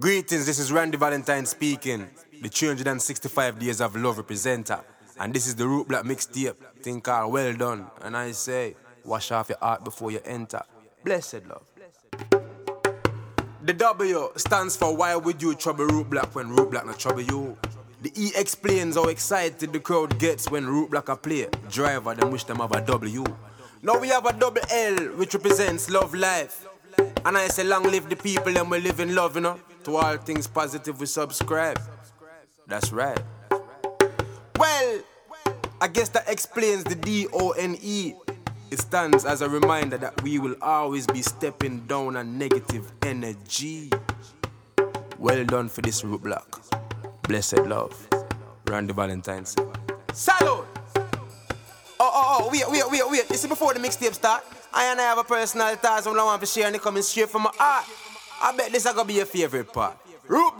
Greetings, this is Randy Valentine speaking, the 365 Days of Love representer. And this is the Root Block mixtape, thing called Well Done. And I say, wash off your heart before you enter. Blessed love. The W stands for Why Would You Trouble Root Block when Root Block not trouble you? The E explains how excited the crowd gets when Root Block a play. Driver, them wish them have a W. Now we have a double L, which represents love life. And I say, long live the people and we live in love, you know. To all things positive, we subscribe. That's right. Well, I guess that explains the D O N E. It stands as a reminder that we will always be stepping down on negative energy. Well done for this root block. Blessed love. Randy Valentine's. Salute! Oh, oh, oh, wait, wait, wait, wait. You see, before the mixtape start, I and I have a personal task I want to share and it coming straight from my heart. I bet this is gonna be your favorite part. Root.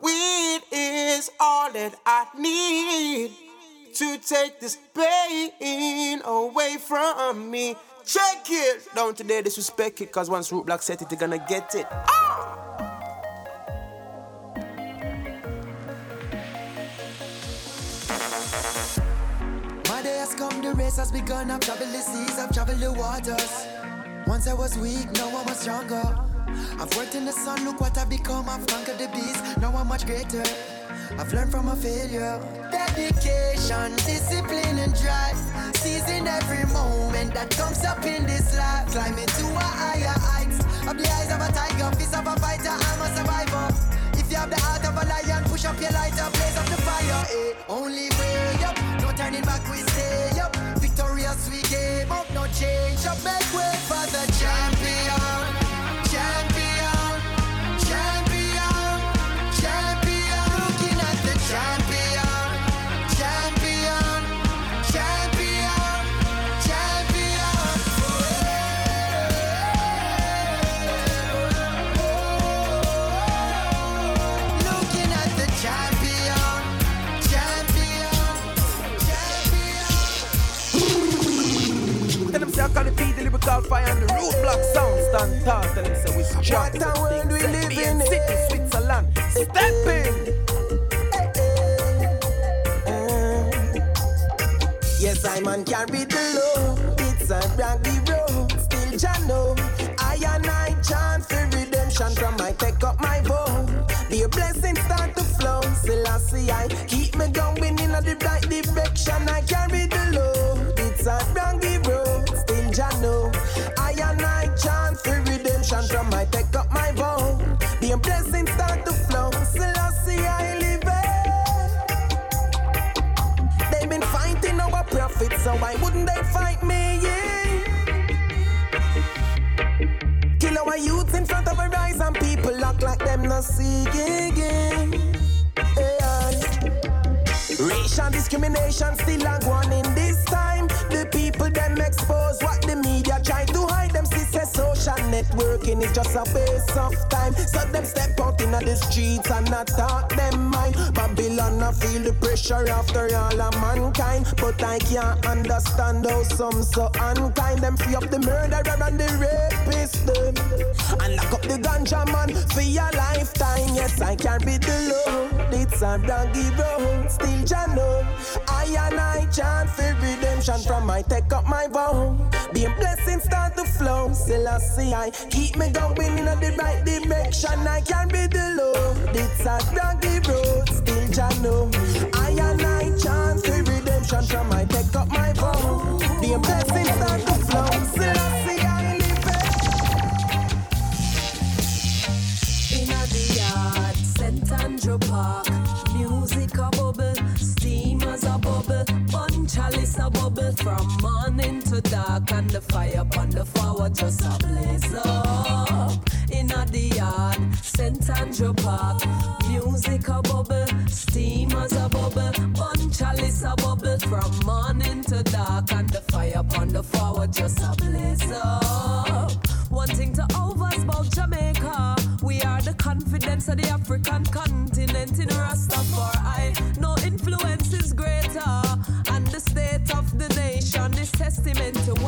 Weed is all that I need to take this pain away from me. Check it. Don't today disrespect it, cause once Root Block set it, you're gonna get it. Ah! My day has come, the race has begun. I've traveled the seas, I've traveled the waters. Once I was weak, now I'm stronger. I've worked in the sun, look what I've become. I've conquered the beast, now I'm much greater. I've learned from a failure. Dedication, discipline, and drive. Seizing every moment that comes up in this life. Climbing to a higher heights. Of the eyes of a tiger, fist of a fighter, I'm a survivor. If you have the heart of a lion, push up your lighter, blaze up the fire. Eh. Only way up, no turning back, we stay up. Victorious, we gave up, no change up. Make way for the champion. Champion. Tell them say I call it the lyrical fire and the root block sound stand tall. Tell them say we strong. What a world we live in. City, Switzerland. Step in. Yes, I man carry the load. It's a rocky road. Still Jano. I and I chant for redemption from my take up my bow. The blessings start to flow. Still I see I keep me going in the right direction. I carry the Yeah. Racial discrimination still a going networking is just a waste of time. So them step out in the streets and attack them mind. Babylon I feel the pressure after all of mankind. But I can't understand how some so unkind. Them free up the murderer and the rapist them. And lock up the ganja man for your lifetime. Yes, I can't carry the load. It's a doggy road. Still Jano. I and I chant for redemption from I take up my vow. Being blessings start to flow. Still I see I keep me going in the right direction. I can't be the load. It's a doggy road. Still Jano. I and I chant for redemption from I take up my vow. Being blessings start to and the fire upon the forward just a blaze up. Inna the yard, St. Andrew Park. Music a bubble, steamers a bubble, one chalice a bubble from morning to dark, and the fire upon the forward just a blaze up. One thing to overs about Jamaica. We are the confidence of the African continent in Rastafari.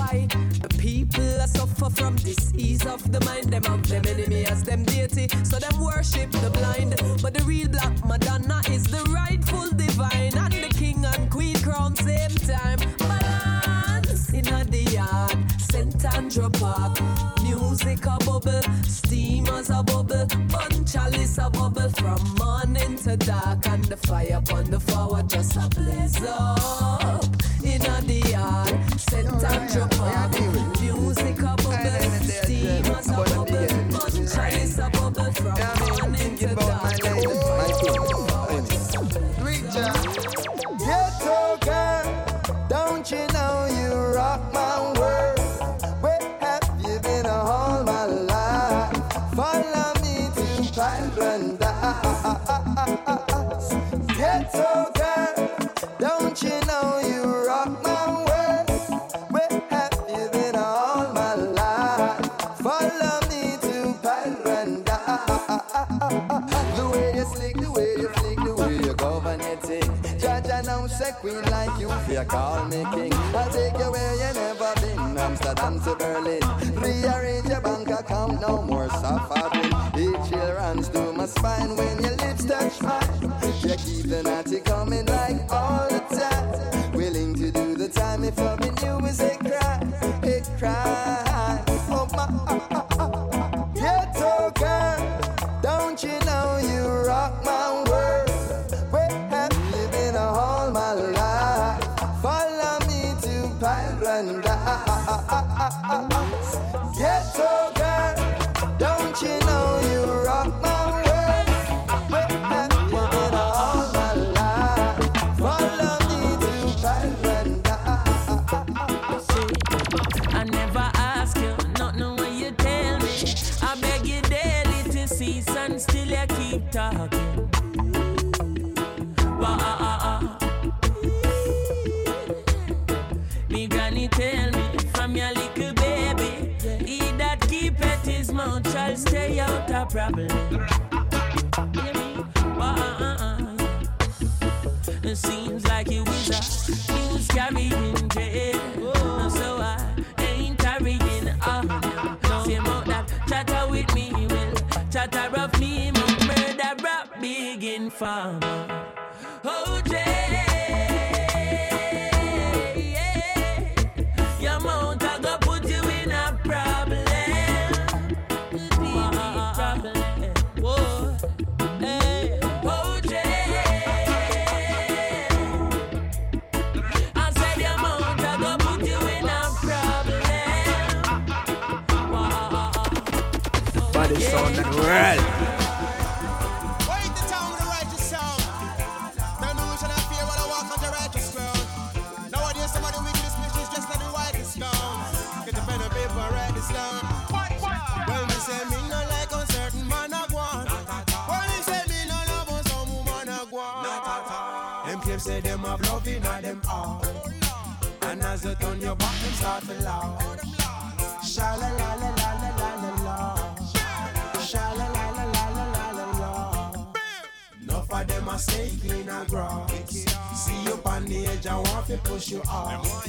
Why the people are suffer from disease of the mind. Them have them enemy as them deity, so them worship the blind. But the real black Madonna is the rightful divine, and the king and queen crown same time. Balance in the yard, St. Andrew Park. Music a bubble, steamers a bubble, bunch chalice a bubble from morning to dark, and the fire upon the forward just a blaze your body. You, call me king. I'll take you where you never been, Amsterdam to Berlin. Rearrange your bank account, no more suffering. Each chill runs through my spine when your lips touch mine. You keep the naughty coming like all the time. Willing to do the time if loving you talking. Wah, ah, ah, ah. Me granny tell me from your little baby, he that keep at his mouth shall stay out of problem. Wah, ah, ah, ah. It seems like you was a farmer. them say them have love in them all. And as they turn your back, them start to laugh. Sha la la la la la la la. Sha la la la la la la la. Enough of them are stay clean and grass. See you on the edge, I want to push you off.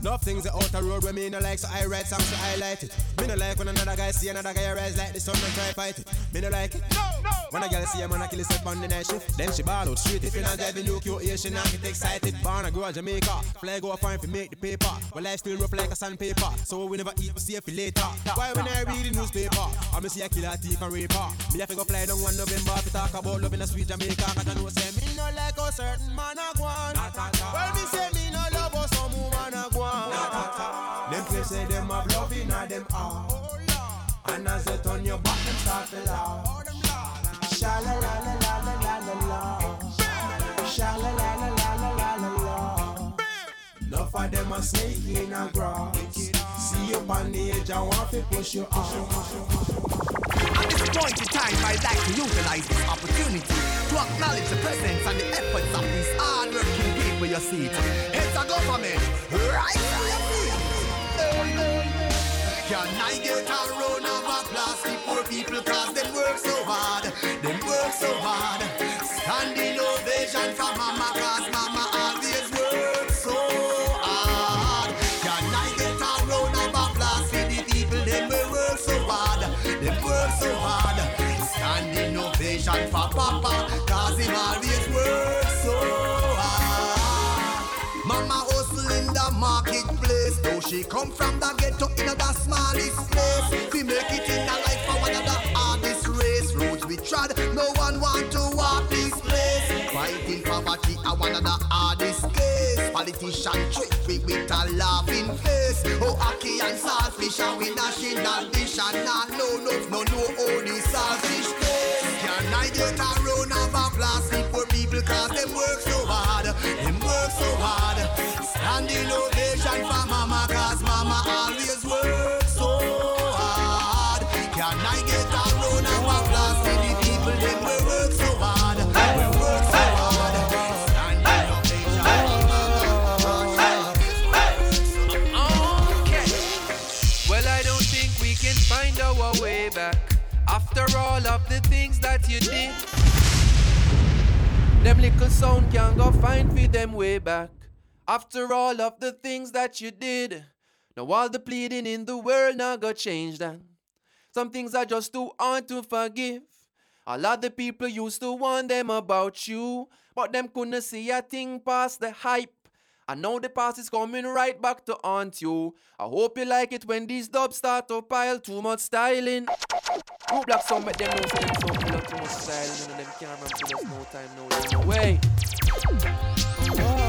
Enough things out outer road where me no like, so I write songs to highlight it. Me no like when another guy see another guy rise like the sun and try fight it. Me no like it. No. When a girl see a man a kill himself on the night shift, then she ball out straight. If you not driving you QA, she not get excited. Born a girl Jamaica, fly go fine for make the paper. Well, life still rough like a sandpaper, so we never eat, we save for later. Why when I read the newspaper, I me see a killer, thief and raper. Me have to go fly down one November to talk about love in a sweet Jamaica. Cause I know say me no like a certain man a go on. Well, me say me no love a some woman a go on. Them place say them have love in a them heart. And as you turn your back, them start to laugh. Of them a snake in a grass. See you on the edge, I want to push you off. At this point in time, I'd like to utilize this opportunity to acknowledge the presence and the efforts of these hard-working people you see. It's a government right. Can I get a round of applause for poor people cause them she come from the ghetto in the smallest place. We make it in a life for one of the hardest race. Roads we trod, no one want to walk this place. Fighting poverty, I one of the hardest case. Politician trick we with a laughing face. Oh, Ackee and saltfish, and we national dish, and not no no no no only saltfish taste. Can I get a round of applause for people cause them work so hard, them work so hard. Standing ovation for mama cause mama always work so hard. Can I get a round of applause for the people them we work so hard, hey. we work so hard. Standing ovation Okay. Well, I don't think we can find our way back after all of the things that you did. Them little sound can't go find for them way back after all of the things that you did. Now all the pleading in the world now go change that. Some things are just too hard to forgive. A lot of people used to warn them about you, but them couldn't see a thing past the hype. I know the past is coming right back to haunt you. I hope you like it when these dubs start to pile too much styling. Who black some make them know say them so full of too much styling. None of them can't for us no time, no no way. Oh,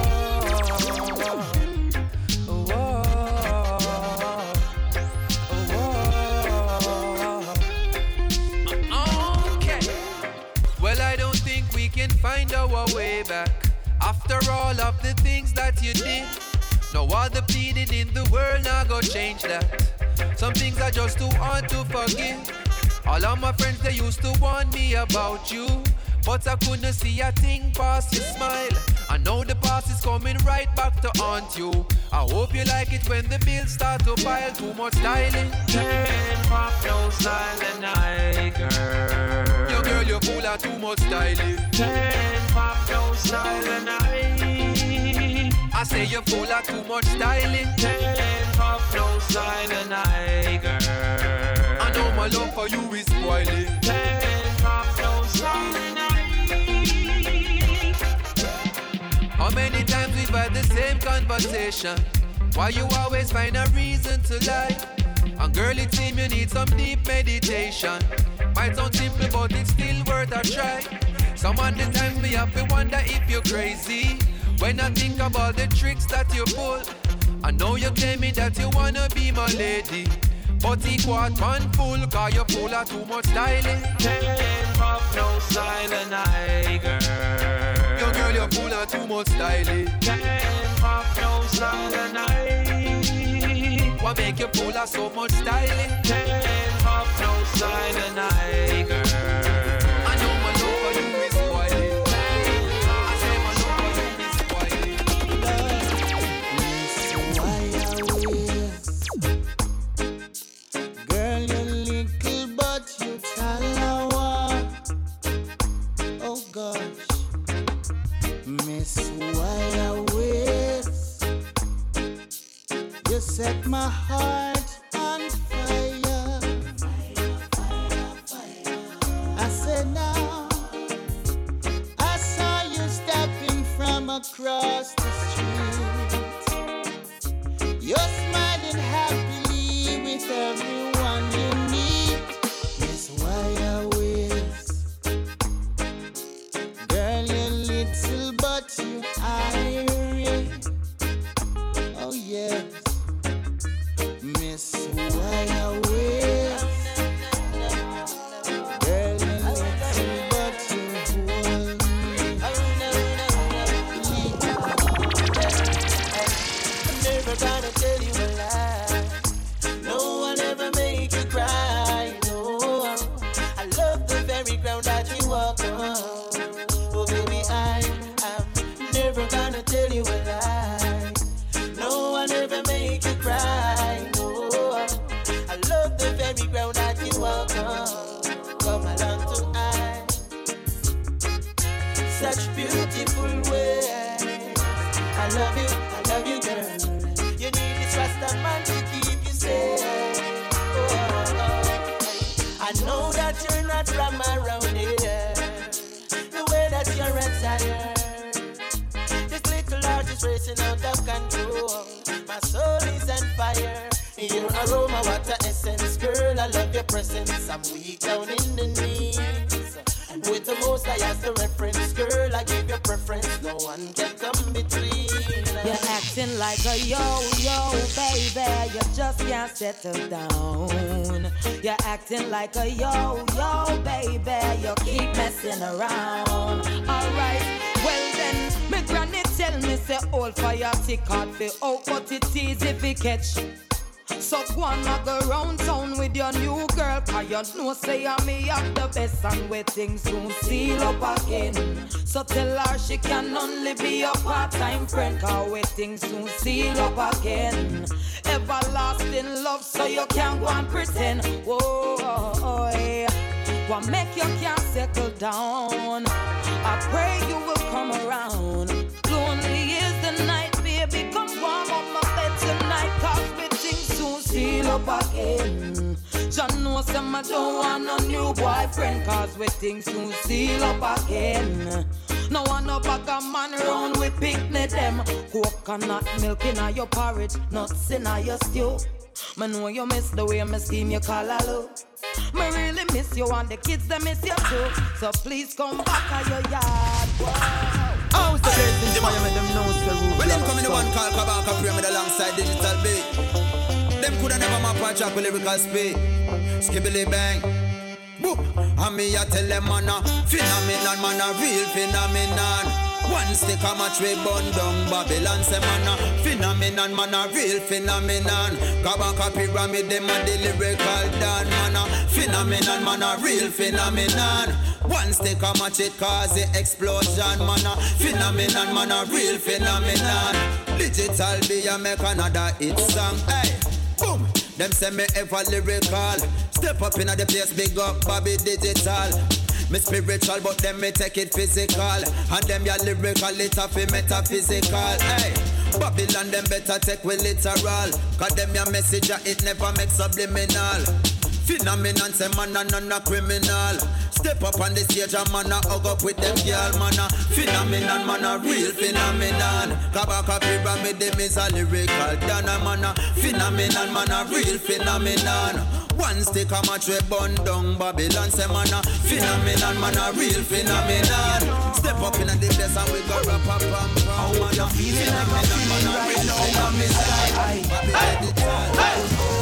find our way back after all of the things that you did. No other pleading in the world now go change that. Some things are just too hard to forgive. All of my friends they used to warn me about you, but I couldn't see a thing past your smile. I know the past is coming right back to haunt you. I hope you like it when the bills start to pile too much styling. Can't pop no silent night, girl. Girl, you full of too much styling. Can't pop no silent. I say you're full of too much styling. Pop no silent night, girl. I know my love for you is spoiling. Can't pop no silent. How many times we've had the same conversation? Why you always find a reason to lie? And girl, it seems you need some deep meditation. Might sound simple, but it's still worth a try. Some of the times me have to wonder if you're crazy. When I think about the tricks that you pull, I know you tell me that you wanna be my lady. But equal man full, cause you full of too much styling. Can't pop no silent night, girl. Yo girl, you're full of too much styling. Can't pop no silent night. What make you full of so much styling? Can't pop no silent night, girl. I know my love for you is spoiling. I say my love for you is spoiling. Girl, you're little but you talawa. Oh gosh, set my heart on fire. I said now, I saw you stepping from across presence. I'm weak down in the knees. With the most I as the reference, girl, I give you preference. No one can come between. You're acting like a yo-yo, baby. You just can't settle down. You're acting like a yo-yo, baby. You keep messing around. Alright, well then, my granny tell me say all fire tick hard for out, but it easy fi catch. So go on go round town with your new girl Cause you know say I'm me have the best And where things soon seal up again. So tell her she can only be your part-time friend Cause where things soon seal up again. Everlasting love so you can't go and pretend. Whoa, what make you can't settle down? I pray you will come around seal up again. John knows them I don't want no new boyfriend Cause we things soon seal up again. No one no bag a man round with picnic them. Coconut milk in your porridge Nuts in your stew. Me know you miss the way me steam your collar Me really miss you and the kids they miss you too. So please come back to your yard. Whoa. How's the place inspire me them know the rule When them come in the one call Kabaka pyramid alongside digital beat Them coulda never map a track with lyrical speed Skibbly bang Boo. And me a tell them man a phenomenon, man a real phenomenon. One stick a match we burn down Babylon say man a phenomenon, man a real phenomenon. Kabaka pyramid them a the lyrical done man a phenomenon, man a real phenomenon. One stick a match it cause the explosion man a phenomenon, man a real phenomenon. Digital B a make another hit song. Hey. Them say me ever lyrical. Step up in the place, big up Bobby Digital. Me spiritual, but them me take it physical. And them ya lyrical, it fi metaphysical. Hey, Babylon them better take with literal. Cause them ya message, it never make subliminal. Phenomenon, say man a none a criminal. Step up on the stage and man a hug up with them girl man a phenomenon, man a real phenomenon. Kabaka pyramid them is a lyrical dana man a phenomenon, man a real phenomenon. One stick a match we burn down Babylon say man a phenomenon, man a real phenomenon. Step up in the place and we go rap a pam pam man a phenomenon, man a real phenomenon. Reminiscimo the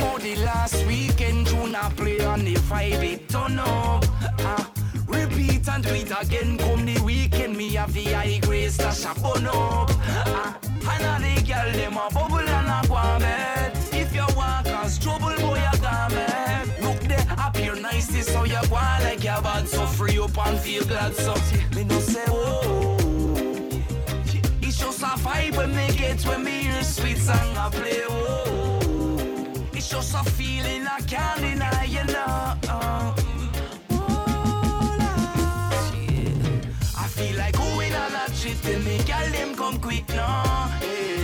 last weekend June I play on the vibe it turn up. Ah, Repeat and do it again. Come the weekend me have the high grade stash a burn up. Ah, And all the girl them a bubble and a bed. If you want cause trouble boy you me Look there appear nice this how you on like you bad So free up and feel glad so Me no say oh It's just a vibe when me get when me hear sweet song I play oh just a feeling I can't deny, you know. Oh, I feel like going on a trip till me gal them come quick now. Hey,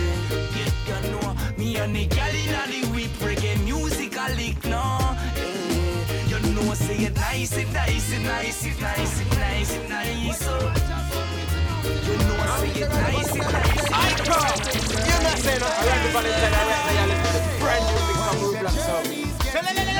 yeah, you know, me and the gal inna the whip reggae music a lick now. Hey, you know, say it nice, it nice, it nice, it nice, it nice, it nice. Oh. You know, I say it nice, it nice. I come. You're not saying nothing. I like the Valentine. I like Sound.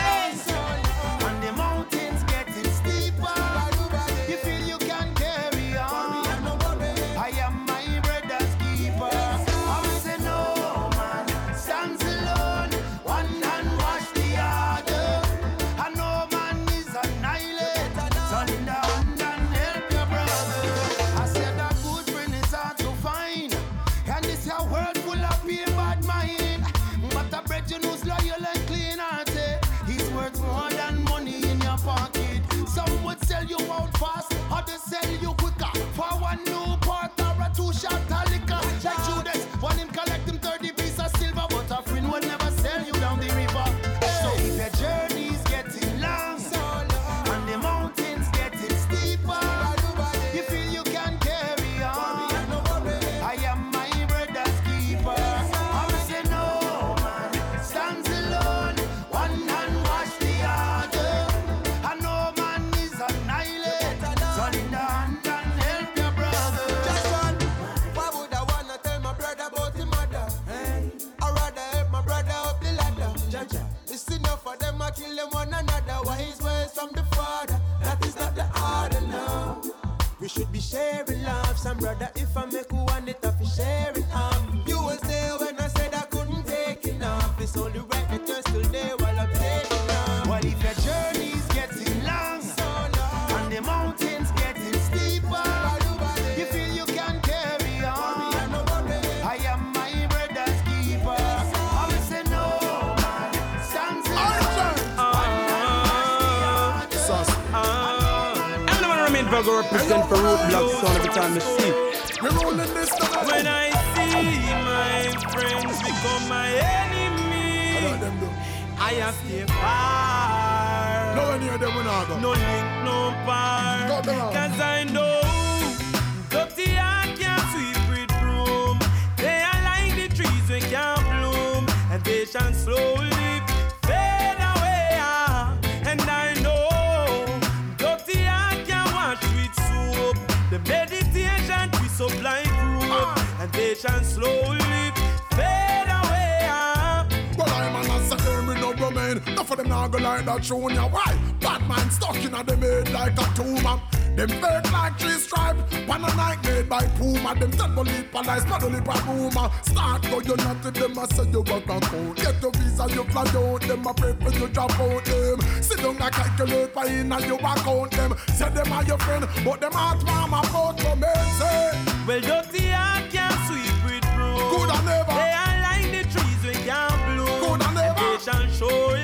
Go like that tune, yeah. Why? Bad man stuck in a them head like a tumor. Them fake like three stripe, one a night made by Puma. Them tell believe police, not only by rumor. Start go, you not to them, I say you work a count. Get your visa, you fly out, them a pray for you drop out them. Sit down and calculate by in and you account them. Say them are your friend, but them heart mama about to me say. Well, dirty heart can't sweep with broom. Good and never. They are like the trees we can't bloom. Good and never. they shall surely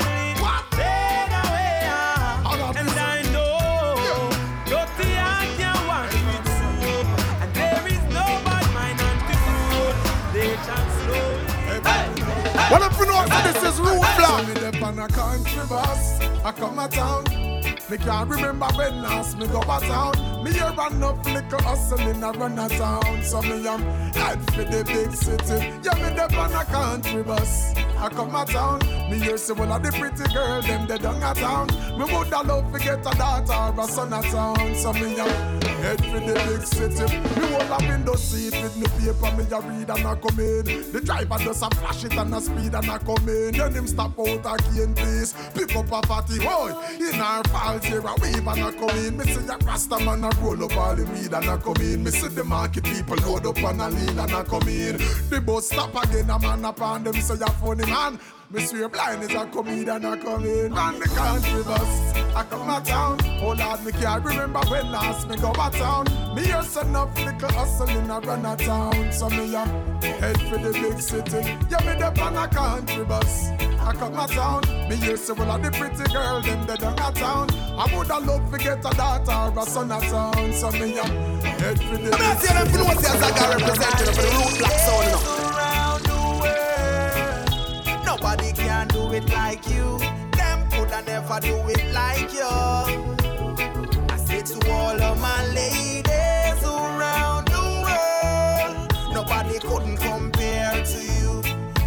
so this is root block. Me them on a country bus, I come a town. Me can't remember when last me go a town. Me hear enough little hustling a run a town. So me am head for the big city. Yeah, me them on a country bus, I come a town. Me hear say one of the pretty girl them they down a town. Me woulda love to get a daughter or a son a town. So me am head for the big city. Me hold a window seat with me paper me a read and a come in. The driver just a flash it and a speed and a come in. Then him stop out again please. Pick up a fatty boy. In our falls here a wave and a come in. Me see a rasta man a roll up all the weed and a come in. Me see the market people load up and a lead and a come in. The bus stop again a man upon them say a funny man. Me swear blind is a comedian a come in. Run the country bus. I come a town. Oh Lord, me can't remember when last me go a town. Me say enough little hustling a run a town. So me a head for the big city. Yeah, me the on a country bus. I come a town. Me hear say well of the pretty girl them they down a town. I woulda love to get a daughter or a son a town. So me a head for the I'm not saying them influence as I got represented for the root block sound, you know. Nobody can do it like you. Them coulda never do it like you. I say to all of my ladies around the world, nobody couldn't compare to you.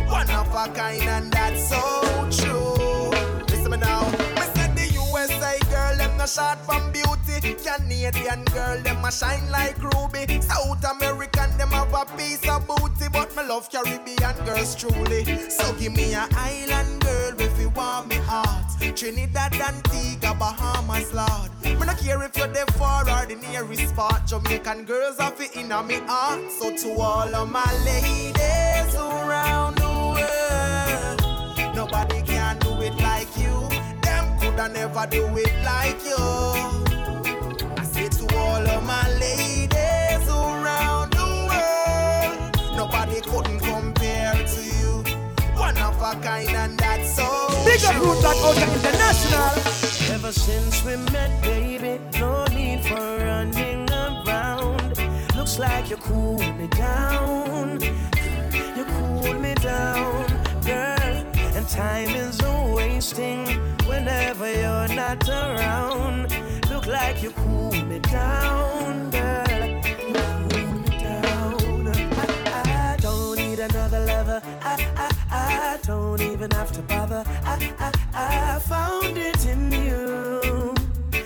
One of a kind, and that's so true. Listen me now. Me said the USA girl, them no short from beauty. Canadian girl, them a shine like ruby. South American, them have a piece of booty. But me love Caribbean girls truly. So give me a island girl if you want me heart. Trinidad, Antigua, Bahamas, Lord. Me no care if you're the far or the nearest spot. Jamaican girls have it in me heart. So to all of my ladies around the world, nobody can do it like you. Them coulda never do it like you. Big. Root Block out international. Ever since we met, baby, no need for running around. Looks like you cool me down. You cool me down, girl. And time is a wasting whenever you're not around. Look like you cool me down, girl. You cool me down. I, I don't need another lover. I, I, I don't even have to bother. I, I, I found it in you.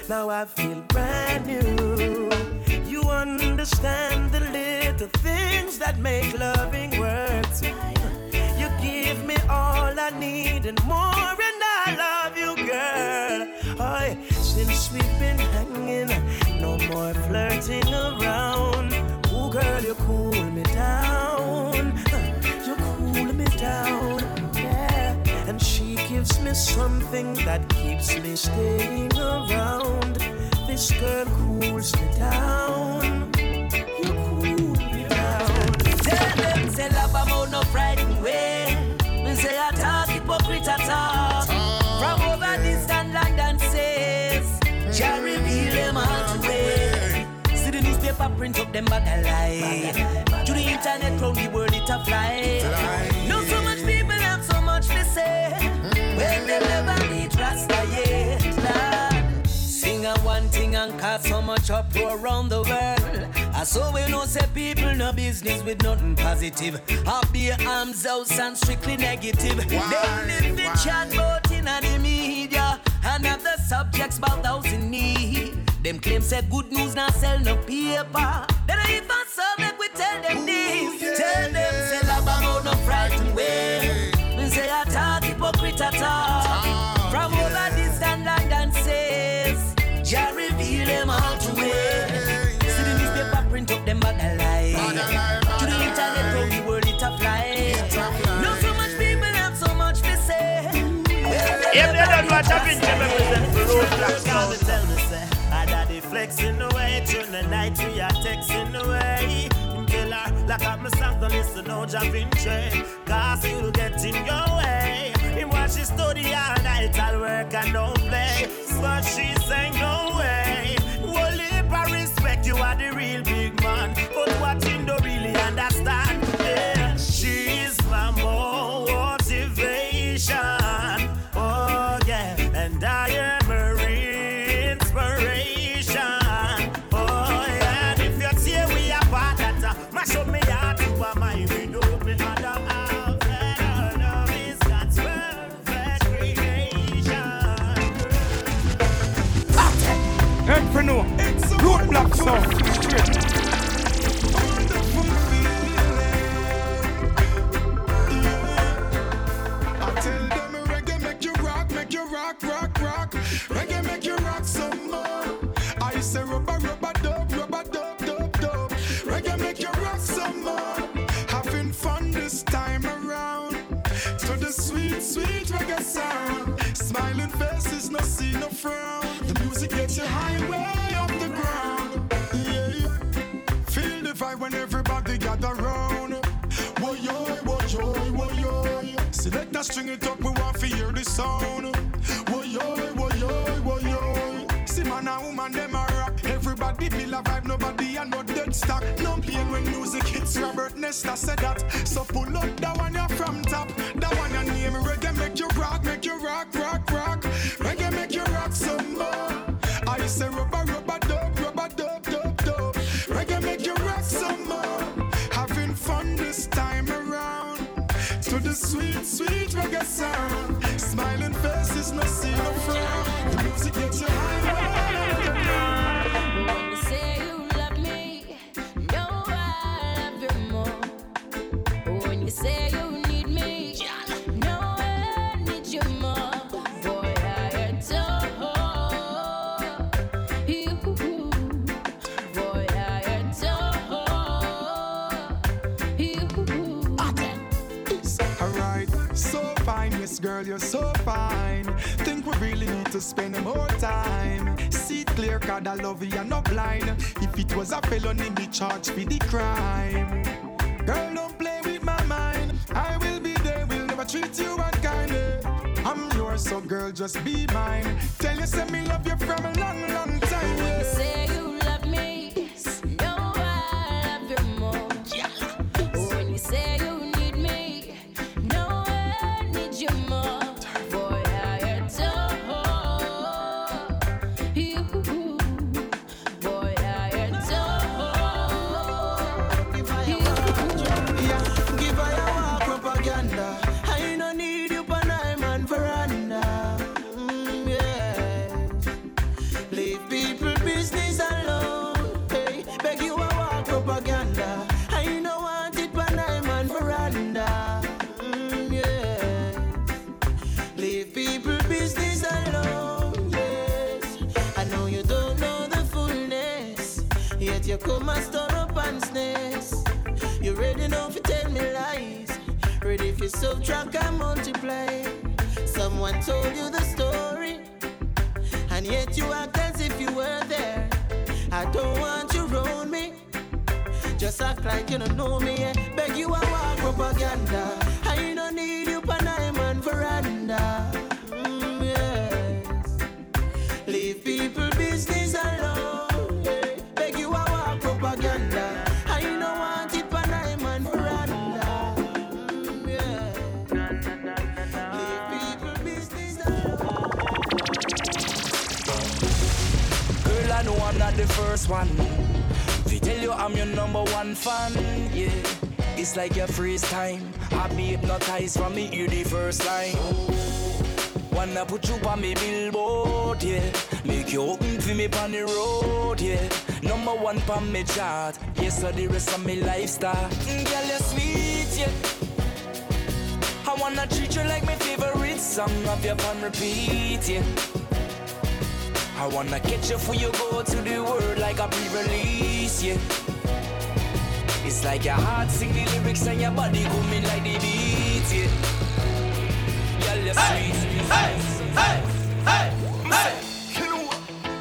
Now I feel brand new. You understand the little things that make loving work. You give me all I need and more, and I love you, girl. Oh, since we've been hanging, no more flirting around. Girl, you cool me down. Down. Yeah. And she gives me something that keeps me staying around. This girl cools me down. You cool me down. Tell them say love about no frightened way. Me say I talk hypocrite at talk. From over distant London says, Jah reveal them all to way. See the newspaper print up them bag a lie. To the internet round the world it a fly. Cause so much around the world. I saw we know say people no business with nothing positive. Up their arms out and strictly negative. They live the chat about in the media and have the subjects about those in need. Them claim say good news not sell no paper. Then I even so make we tell them this. Tell them say love about no frightened way. Say I talk hypocrite at all. Watch a video, represent for roadblocks. Can't tell me say, I daddy flexing away during the night we are texting away. Her, like I'm a song, don't listen no Jah Vinci. Cause you'll get in your way. Him watch she study all night, I'll work and don't play. But she say no way. Well, if I respect you are the real big Roadblock sound. String it up, we want to hear the sound. Woy yo, woy. See man and woman them a rock. Everybody feel a vibe, nobody and no dead stock. No pain when music hits. Robert Nesta said that. So pull up that one you're from top. Sweet, reggae sound. Smiling faces, no see no frown. The music gets you high. Girl, you're so fine. Think we really need to spend more time. See clear, cause I love you, you're not blind. If it was a felony, me charge for the crime. Girl, don't play with my mind. I will be there, will never treat you unkind. I'm yours, so girl, just be mine. Tell you, say me love you from a long, long time. Yeah. say you come and stir up advancedness. You ready now for tell me lies? Ready for subtract and multiply? Someone told you the story, and yet you act as if you were there. I don't want you around me. Just act like you don't know me. Beg you a walk propaganda. First one. They tell you I'm your number one fan, yeah. It's like your freeze time. I be hypnotized from me hear the first line. Wanna put you on me billboard, yeah. Make you open for me on the road, yeah. Number one on me chart. Yes, so the rest of me lifestyle. Mm, girl, you're sweet, yeah. I wanna treat you like my favorite song of your on repeat, yeah. I wanna catch you for you go to the world like a pre-release, yeah. It's like your heart sing the lyrics and your body coming like the beat, yeah. Girl, you're sweet. Hey, hey, hey, hey.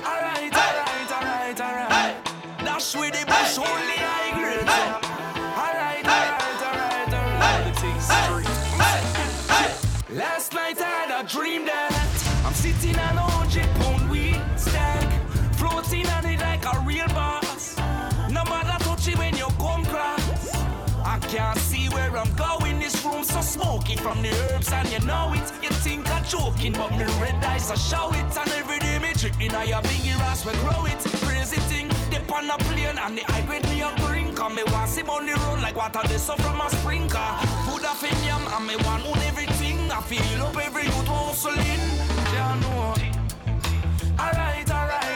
Alright, alright, alright, alright. Dash with the bush, only can't see where I'm going. This room so smoky from the herbs, and you know it. You think I'm joking, but me red eyes I show it. And every day me chicken, I a biggie ass we grow it. Crazy thing, dip on a plane and the high grade me a drink. Cause me want see on the road like water they so from a sprinkler. Food off in yam and me want own everything. I feel up every youth hustling. Yeah. Alright, alright, alright,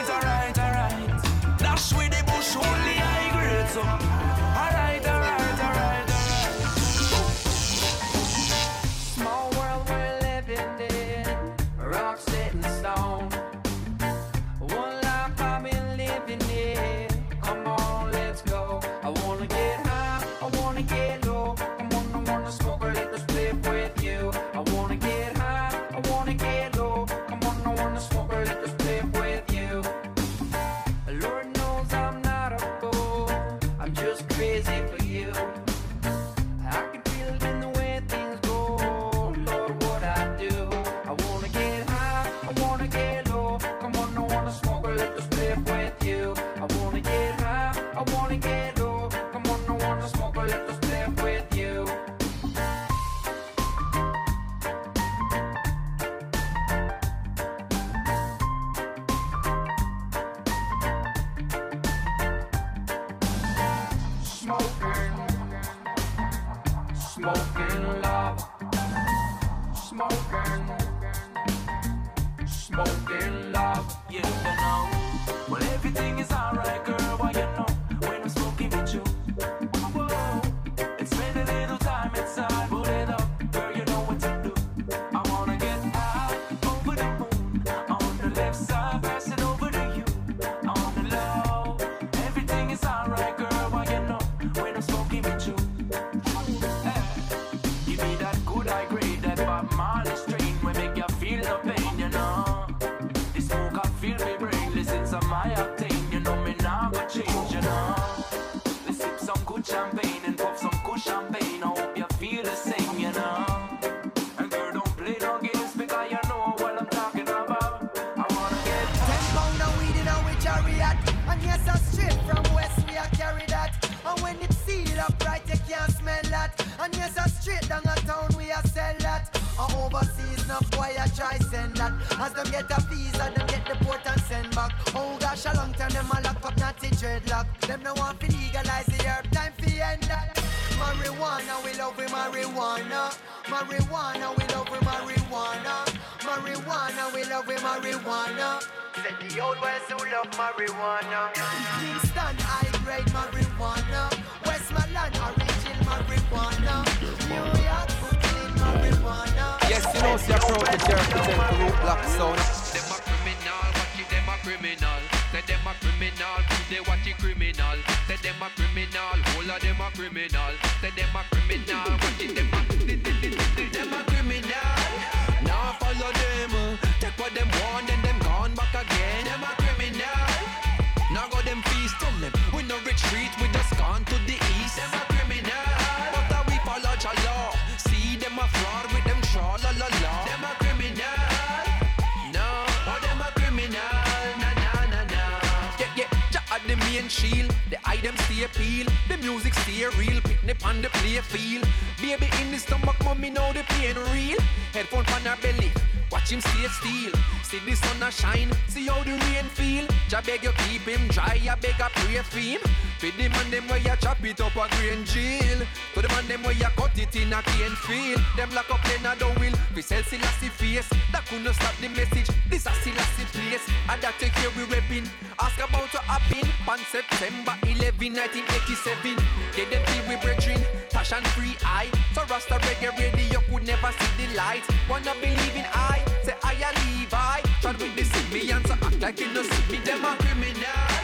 11, 1987. Get them feel we brethren. Passion free eye. So Rasta reggae radio could never see the light. Wanna believe in I. Say I a Levi. Try with the see me and so act like you no see me. Them a criminal.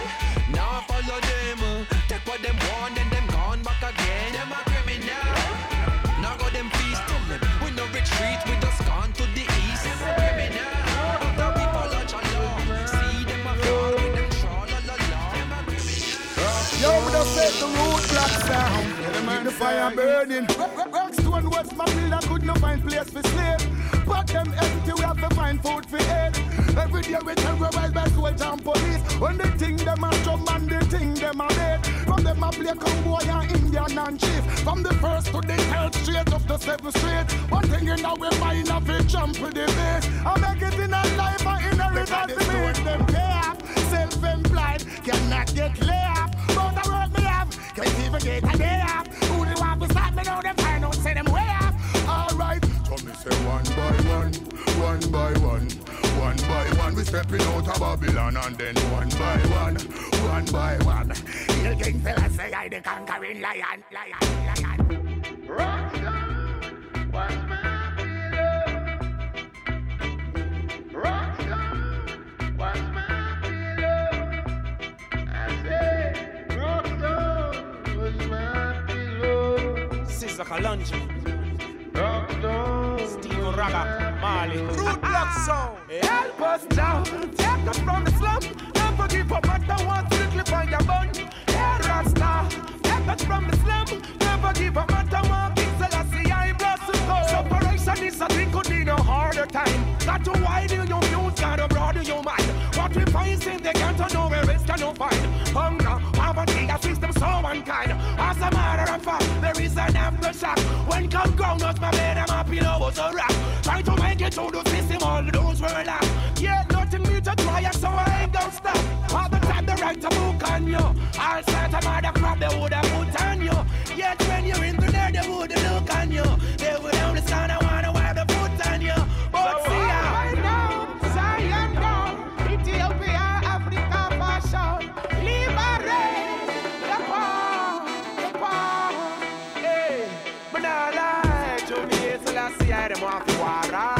Now I follow them. uh, them sound. Keep the fire burning. Rockstone West Matilda could not find place for slave. But them empty, we have to find food for eat. Every day we terrorize by soldiers and police. When they think them a drum and they think them a dead. From them a play cowboy and Indian and chief. From the first to the third straight of the seventh street. One thing know we mind of it jump with the base. I make it in a life, I inheritance to me. Them pay up, self-employed, cannot get up. Can't even get a day up. Who the want to stop me now, them find out, say them way up. Alright, so me say one by one, one by one, one by one. We stepping out of Babylon and then one by one, one by one. You king fella say I the conquering lion, lion, lion. Rockstar, what's my pillow? Sister Kalonji. Rockstar, Steve Raga, Marley. Root Block Sound. Help us now, take us from the slum. Never give up at the one strictly find your bun. Hey, Rasta, take us from the slum. Never give up at the one King Selassie, I bless you go. Separation is a thing could be no harder time. Got to widen your views, gotta broaden your mind. What we find in they can't know where it's gonna find. Hunger, poverty, a system so unkind. As a matter of fact, there is an aftershock. When come groundnuts, my bed and my pillow was a rock. Trying to make it through the system, all those were locked. Yeah, nothing new to try, so I ain't gonna stop. All the time, the right to book on you. All sorts of mother crap they would have put on you. Yet when you're in the there, they would look on you. They would only Selassie, I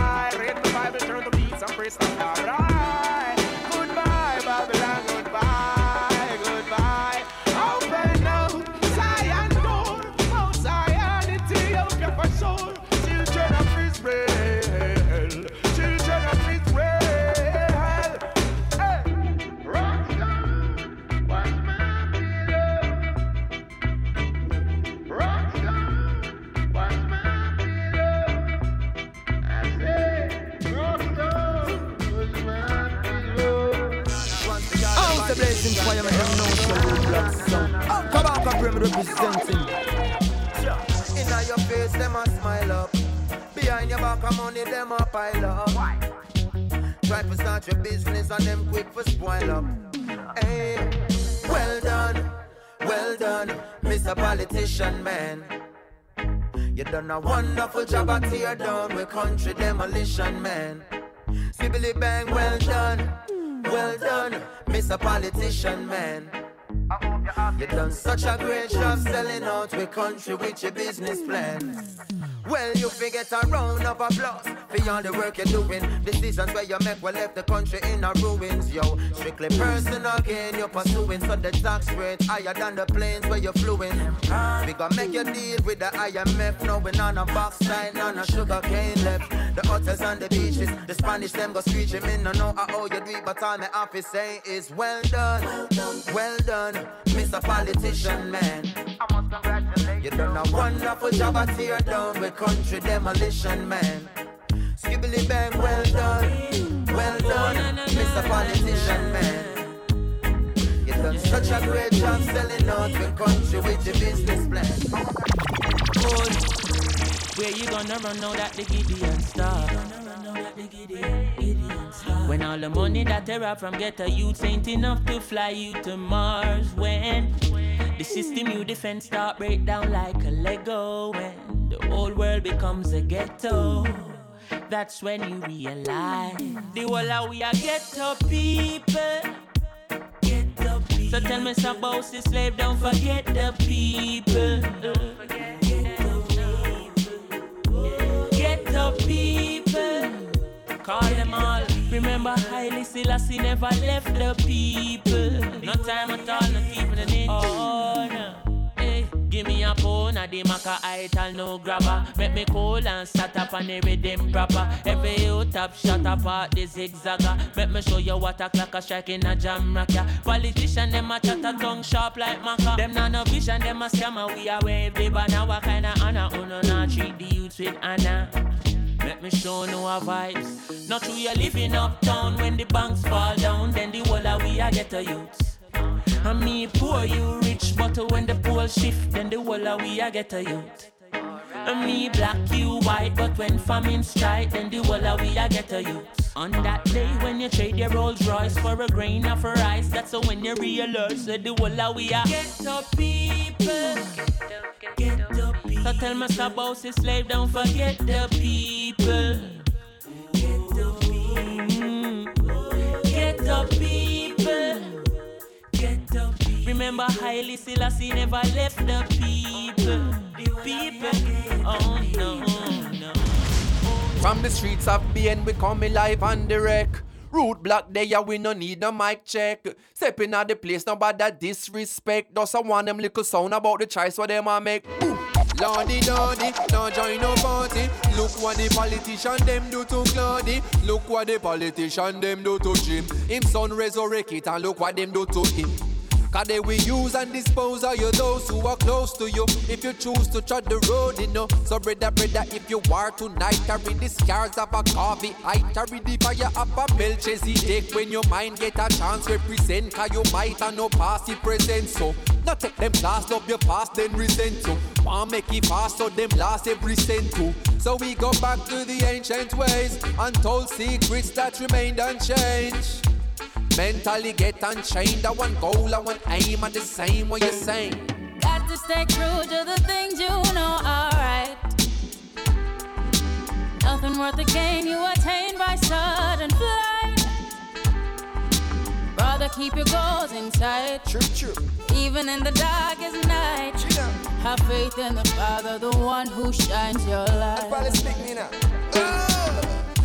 a wonderful job at tear down with country demolition, man. Sibbly bang, well done, well done, Mr. Politician Man. You done such a great job selling out with country with your business plan. Well, you forget a round of applause for all the work you're doing. Decisions where you make will left the country in a ruins, yo. Strictly personal gain you're pursuing, so the tax rate higher than the planes where you're fluing. We gonna make you deal with the IMF, knowing on a box sign, on a sugar cane left. The hotels and the beaches, the Spanish them go screeching. Me no know how you do it, but all my office say is well done, well done, Mr. Politician man. You done a wonderful job at tear down with country demolition, man. Skibbly bang, well done, well done, Mr. Politician, man. You done such a great job selling out the country with your business plan. Where you gonna run now that the Gideon star? When all the money that they rob from get a youth ain't enough to fly you to Mars. When the system you defend start break down like a Lego. When the whole world becomes a ghetto. That's when you realize the whole of we are ghetto people. Ghetto people. So tell me some is slave, don't forget the people. Ghetto people. Ghetto people. Call them all. Remember, Haile Selassie never left the people. No time at all, not even a inch. Oh, no. Hey, give me a phone, a the maca ital no grabber. Make me cool and start up the rhythm proper. Every you tap shut up at the zigzagger. Make me show you what a clock a strike in a jam rock ya. Politician them a chat a tongue sharp like maca. Them not no vision, them a scammer. We a wave the banner. What kind of honor? Uno not treat the youths with honor. Me show no a vibes. Not true, you're living uptown when the banks fall down, then the whole of we a get a youths. And me poor, you rich, but when the pole shift, then the whole of we a get a youth. And me black, you white, but when famine strike, then the whole of we a get a youth. On that day when you trade your Rolls Royce for a grain of rice, that's when you realize that the whole of we a get up people. Get people. So tell me about this slave, don't forget the people. Get up people. Get up people. Get up people. Remember Haile Selassie never left the people. The people. Oh no. From the streets of BN, we come alive the wreck. Root block there, we no need no mic check. Stepping out the place, nobody that disrespect. Does I want them little sound about the choice what them a make. Ooh. Lordy Lordy, now join no party. Look what the politician them do to Claudy. Look what the politician them do to Jim. Him son resurrect it and look what them do to him. Cause they will use and dispose of you those who are close to you. If you choose to tread the road, you know. So brother, brother, if you are tonight, carry the scars of a coffee. I carry the fire of a Melchizedek. When your mind get a chance, represent. Cause you might have no past, it present. So, not take them class, love your past, then resent to. Want make it fast, so them last every cent too. So we go back to the ancient ways, untold secrets that remained unchanged. Mentally get unchained. I want goal, I want aim, and the same what you're saying. Got to stay true to the things you know, alright. Nothing worth the gain you attain by sudden flight. Rather keep your goals in sight. True, true. Even in the darkest night. Have faith in the Father, the one who shines your light. Probably speak me now. Ah!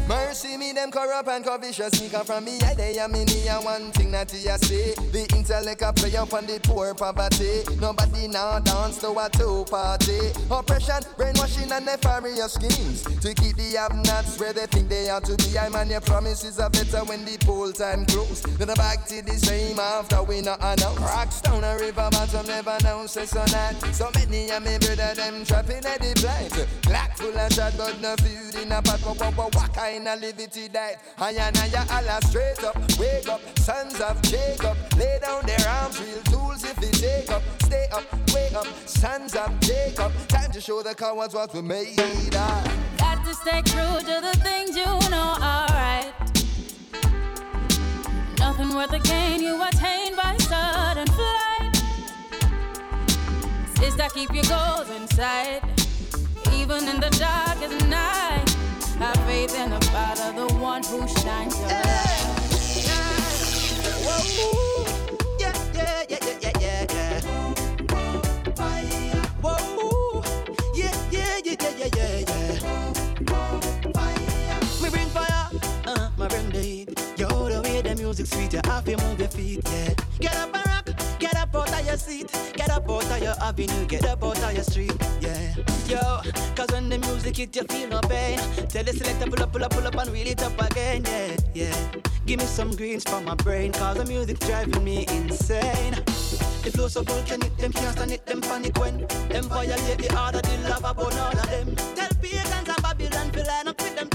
Mercy me them corrupt and covetous up from me I they am in here one thing that you say The intellect a play up on the poor poverty. Nobody now dance to a two party. Oppression, brainwashing and nefarious schemes. To keep the have-nots where they think they ought to be. I man your promises are better when the poll time close Then I back to the same after we not announce. Rocks down a river bottom never know say so So many of me brother them trapping at the blind Black full of shot but no food in a pot. What, what, what, what of liberty that I and I Allah straight up. Wake up, sons of Jacob. Lay down their arms, real tools if they take up. Stay up, wake up, sons of Jacob. Time to show the cowards what we made of. Got to stay true to the things you know, alright. Nothing worth the gain you attain by sudden flight. Sister, keep your goals in sight. Even in the darkest night, have faith in the Father, the one who shines your light. Yeah. Whoa, yeah, yeah, yeah, yeah, yeah, yeah. Whoa, yeah, yeah, yeah, yeah, yeah, yeah. Me bring fire, uh, bring the heat. Yo, the way the music sweet, you have to move your feet, yeah. Get up and your seat. Get up out of your avenue, get up out of your street. Yeah, yo, cause when the music hit, you feel no pain. Tell the selector, pull up, pull up, pull up, and reel it up again. Yeah, yeah. Give me some greens for my brain, cause the music driving me insane. The flow so volcanic, them can't stand it, them panic when them violate the order, the lava burn all of them. Tell pagans and Babylon fill line up with them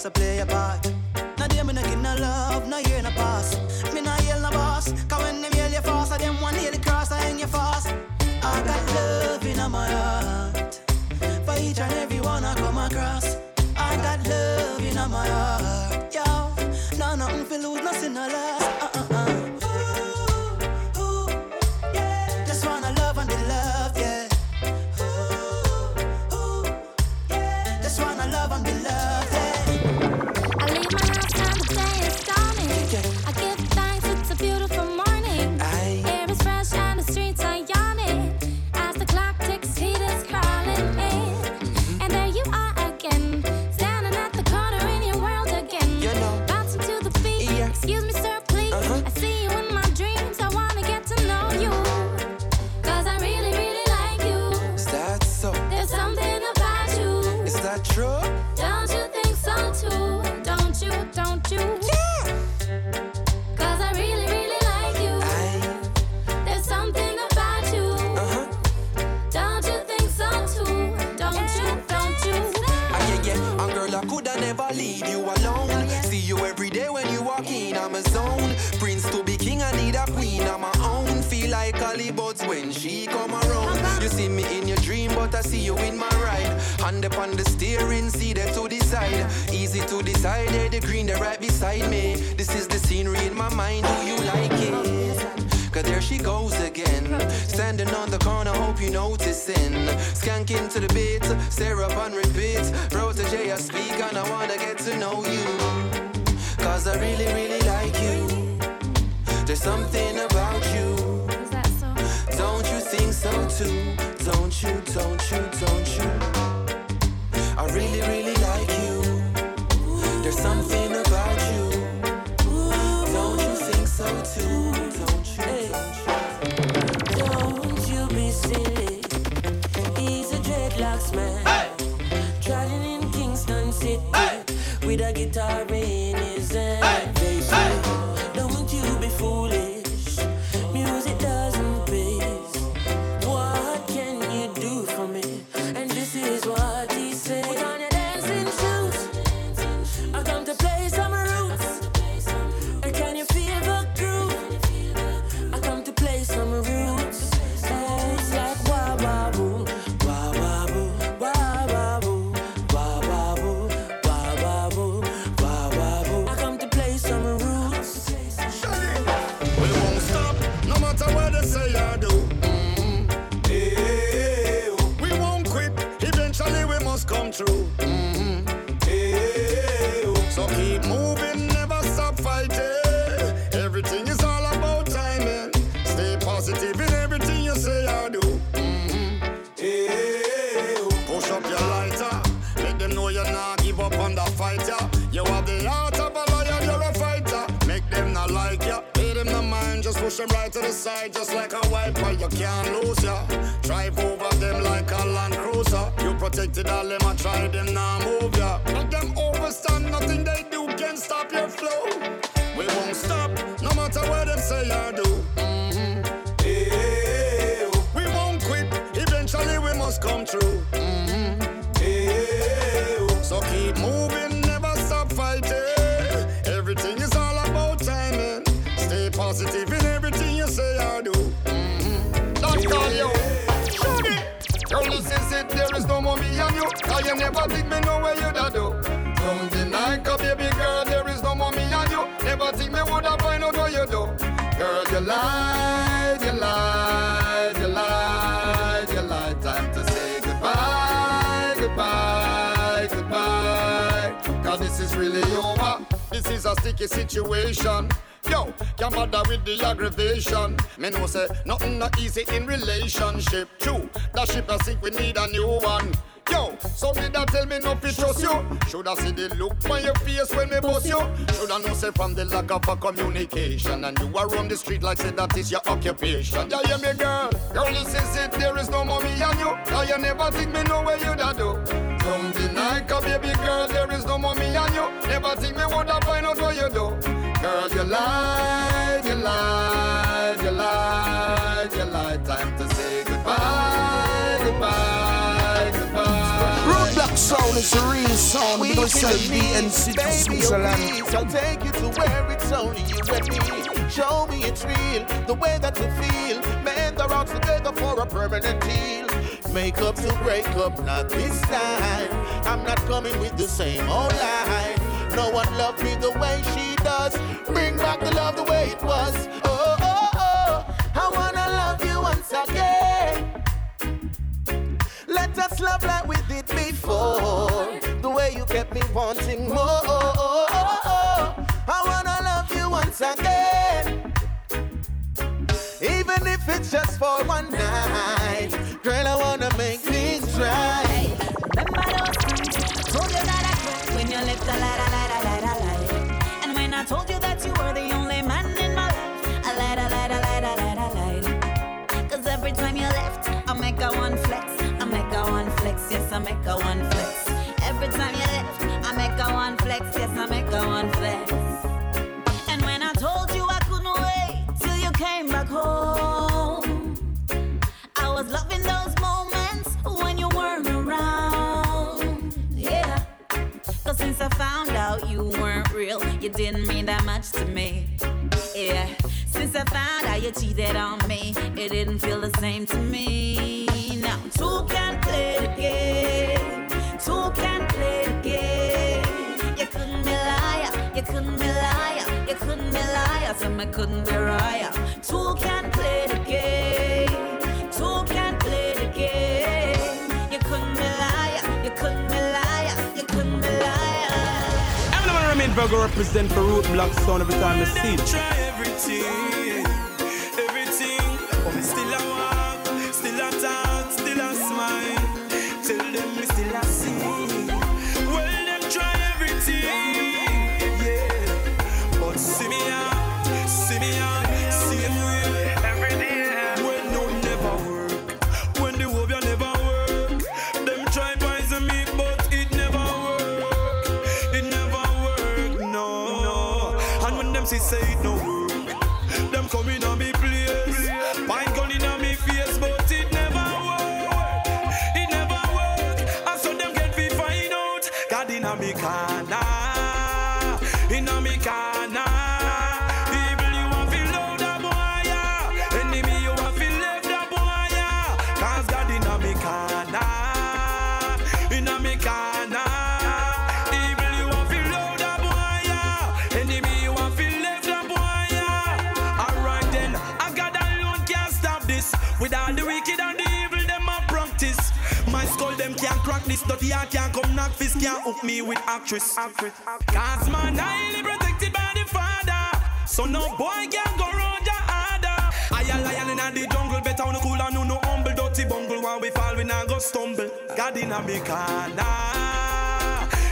so play a part. Now day me no get no love, no year no pass. Me no yell no boss, cause when them yell you fast, I them one hear the cross, I hang you fast. I got love in my heart for each and every one I come across. I got love in my heart, yo. Now nothing feel lose, nothing no loss. Uh-uh. silly. He's a dreadlocks man. Hey! Driving in Kingston City hey! with a guitar in his hand. Shoulda see the look on your face when me bust you. Shoulda know say from the lack of a communication and you are run the street like say that is your occupation. Yeah, yeah, me girl, girl, this is it. There is no more me and you. Cause you never think me know where you da do. Don't deny, cause baby girl, there is no more me and you. Never think me woulda find out what you do. Girl, you lie, you lied, Sound is a real sound. We feel of DNC to Switzerland. please, I'll take you to where it's only you and me. Show me it's real, the way that you feel. Man, the rocks together for a permanent deal. Make up to break up, not this time. I'm not coming with the same old line. No one loved me the way she does. Bring back the love the way it was. Oh, oh, oh. oh. I wanna love you once again. Let us love once again. Even if it's just for one night. Girl, I wanna make things right. Told you that I could when you left a light, light, light, light. And when I told you that you were the only man in my life, a light, a light, a light, a light, a light. Cause every time you left, I make a one flex, I make a one flex, yes, I make a one flex. Every time you left, I make a one flex, real, you didn't mean that much to me. Yeah. Since I found out you cheated on me, it didn't feel the same to me. Now, two can play the game. Two can play the game. You couldn't be liar. You couldn't be liar. You couldn't be liar. So I couldn't be liar. Two can play the Romain Virgo represent for root Roadblock sound every time I see it. Try. Can't crack this. Dirty I can't come knock fist, can't hook me with actress. Cause man, highly protected by the father. So no boy can go round your harder. I a lion in the jungle, better on the cool and no no humble, dirty bungle. When we fall, we not go stumble. God in a me corner,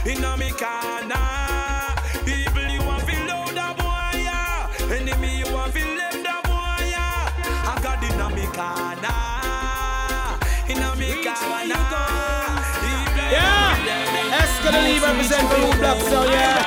in a me corner. Evil you want feel loud, the boy, yeah. Enemy you want feel left, the boy, yeah. I got in a me corner, in a me corner. Escada Lee represent for Root Block sound, yeah.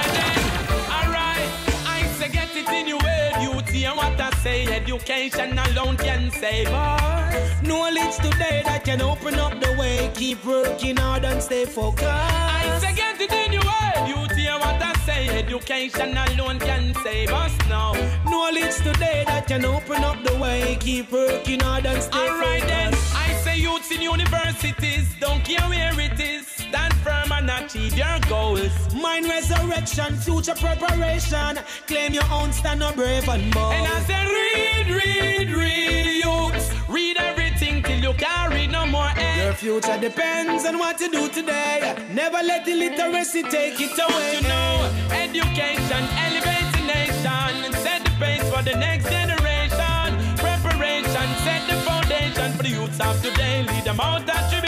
Alright, I say get it in your head, beauty and what I say, education alone can save us. Knowledge today that can open up the way. Keep working hard and stay focused. I say get it in your head, beauty and what I say, education alone can save us now. Knowledge today that can open up the way. Keep working hard and stay Alright then. I say say youths in universities, don't care where it is. Stand firm and achieve your goals. Mind resurrection, future preparation. Claim your own, stand up brave and bold. And I say read, read, read, youths. Read everything till you can't read no more. Eh? Your future depends on what you do today. Never let illiteracy take it away. You know, education elevates the nation. Set the pace for the next generation. Preparation, set the foundation for the youths of today. Lead them out of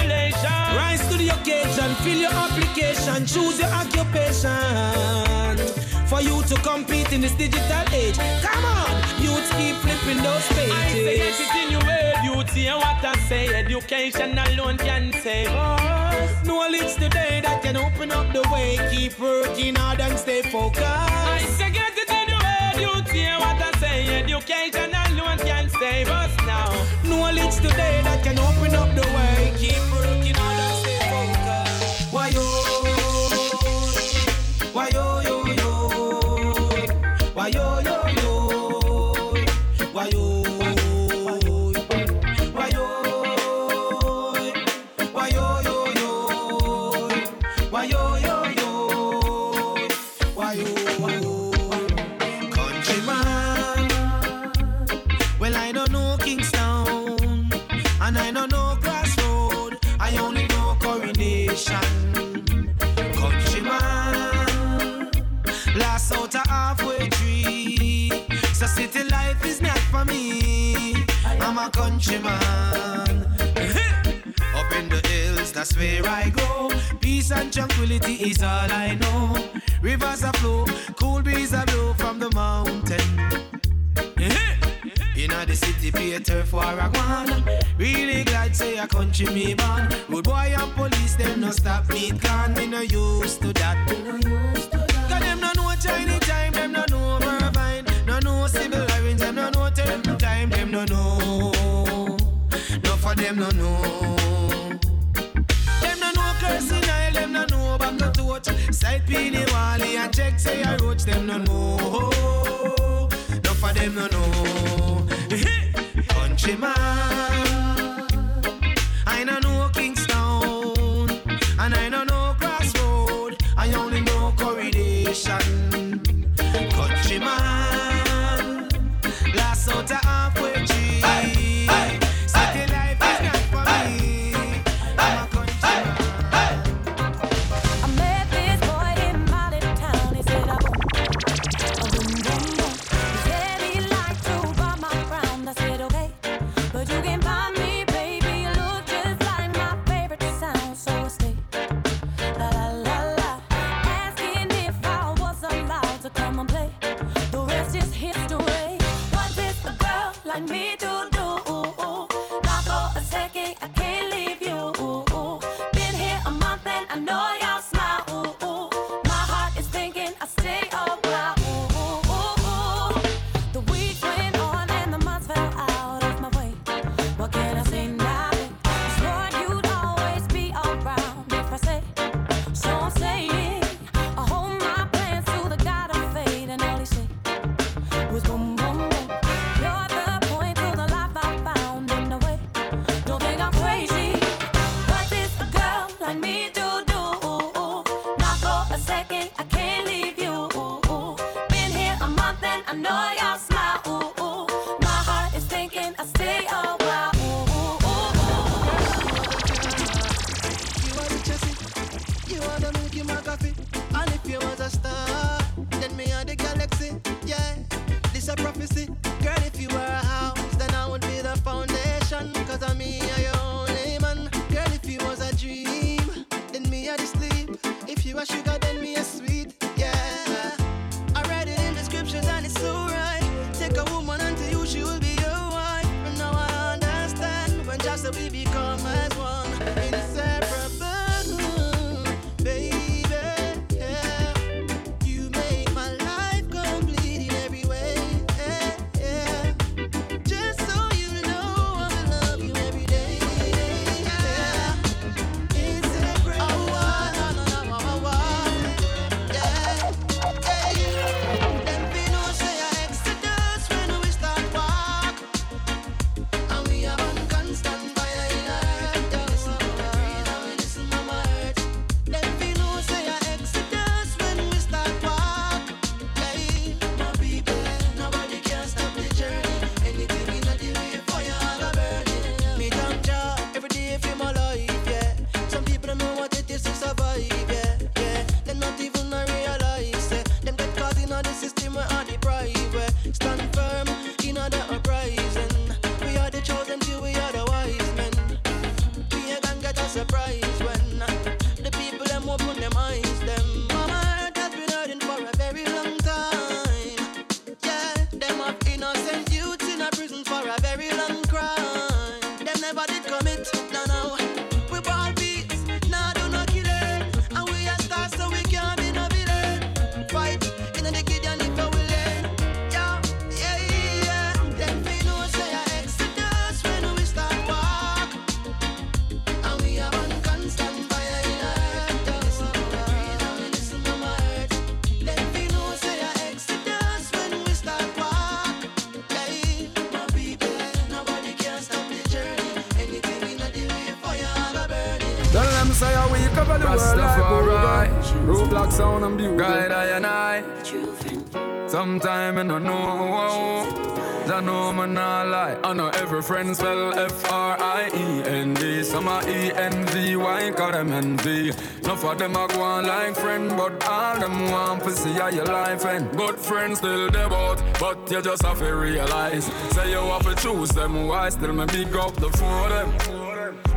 fill your application, choose your occupation. For you to compete in this digital age. Come on, youths keep flipping those pages. I say get it in your head, youths hear what I say. Education alone can save us. Knowledge today that can open up the way. Keep working hard and stay focused. I say get it in your head, youths hear what I say. Education alone can save us now. Knowledge today that can open up the way. Keep working hard I'm a countryman. Up in the hills, that's where I go. Peace and tranquility is all I know. Rivers are flow, cool breeze are blow from the mountain. In the city, Peter for a one. Really glad say a country me born. Good boy and police, them no stop me. Can me no used to that. Cause them no know Chinese time, them no know them no know. Them no know cursing Isle, them no know back to touch. Side Peony Wally and check say I roach, them no know. No for them no know. Countryman, I no know I know friend spell F R I E N D. Some are E N V Y, call them envy. Enough of them are go on like friend, but all them want to see how your life end. Good friends still they but you just have to realize. Say you have to choose them, why still me big up the four them.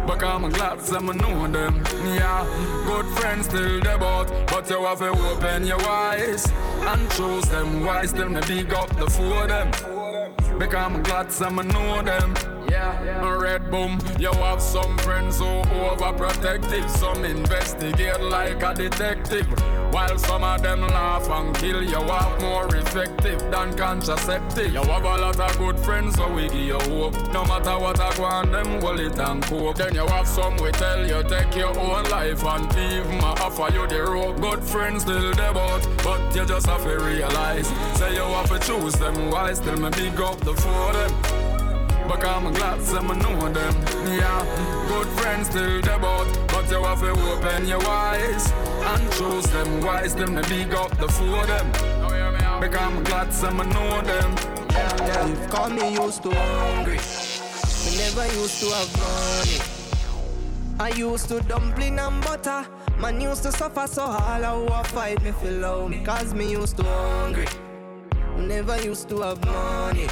But I'm glad some know them. Yeah, good friends still they but you have to open your eyes and choose them. Why still me big up the four them? Because I'm glad some know them. Yeah, yeah. red boom. You have some friends who overprotective. Some investigate like a detective. While some of them laugh and kill, you are more effective than contraceptive. You have a lot of good friends, so we give you hope. No matter what I want, them hold it and cope. Then you have some we tell you take your own life and even offer you the rope. Good friends still there, but but you just have to realize. Say you have to choose them, wise, still me big up the four them. But I'm glad some know them. Yeah, good friends still there, but but you have to open your eyes and choose them. Wise them to big up the four of them. Oh, because I'm glad some know them. Yeah, you've called me used to hungry. We never used to have money. I used to dumpling and butter. Man used to suffer so all I who a fight me feel low me. Cause me used to hungry. We never used to have money.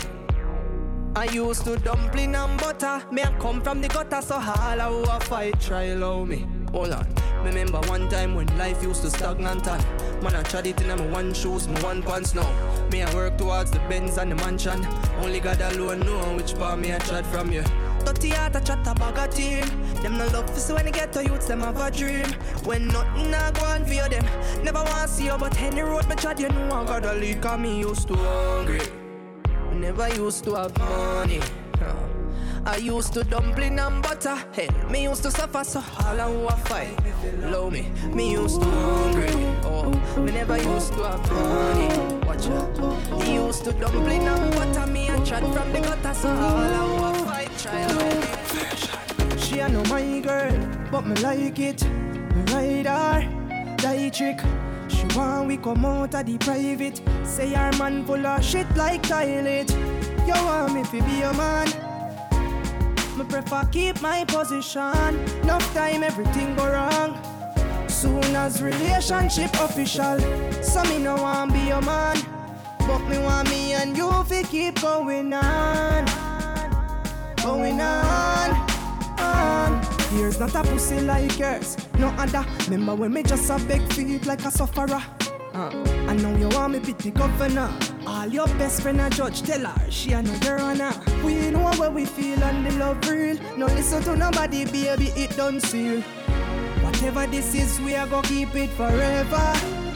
I used to dumpling and butter. Me I come from the gutter, so all I who a fight try low me. Hold on. Remember one time when life used to stagnant and Man I tried it in my one shoes, my one pants now Me I work towards the Benz and the mansion Only God alone know which part me I tried from you Dirty heart I chat a bag of team Them no love for so when they get to youths them have a dream When nothing I go on for them Never want to see you but any road me chat you know I gotta lead cause me used to hungry never used to have money. Huh. I used to dumpling and butter. Hell, me used to suffer so all I a fight. Low me, me used to hungry. Oh, me never used to have money. Watch out. He used to dumpling and butter. Me and chat from the gutter so all I a fight. Try low me. She a know my girl, but me like it. Me ride her, die trick. She want we come out of the private. Say her man full of shit like toilet. You want me to be a man? Me prefer keep my position. Enough time everything go wrong. Soon as relationship official, so me no want be a man. But me want me and you fi keep going on, going on, on. Here's not a pussy like yours, no other. Remember when me just a beg feet like a sufferer. Uh, I know you want me the governor. All your best friend a judge, tell her she a no honor. We know where we feel and the love real. No listen to nobody, baby, it done seal. Whatever this is, we are gonna keep it forever.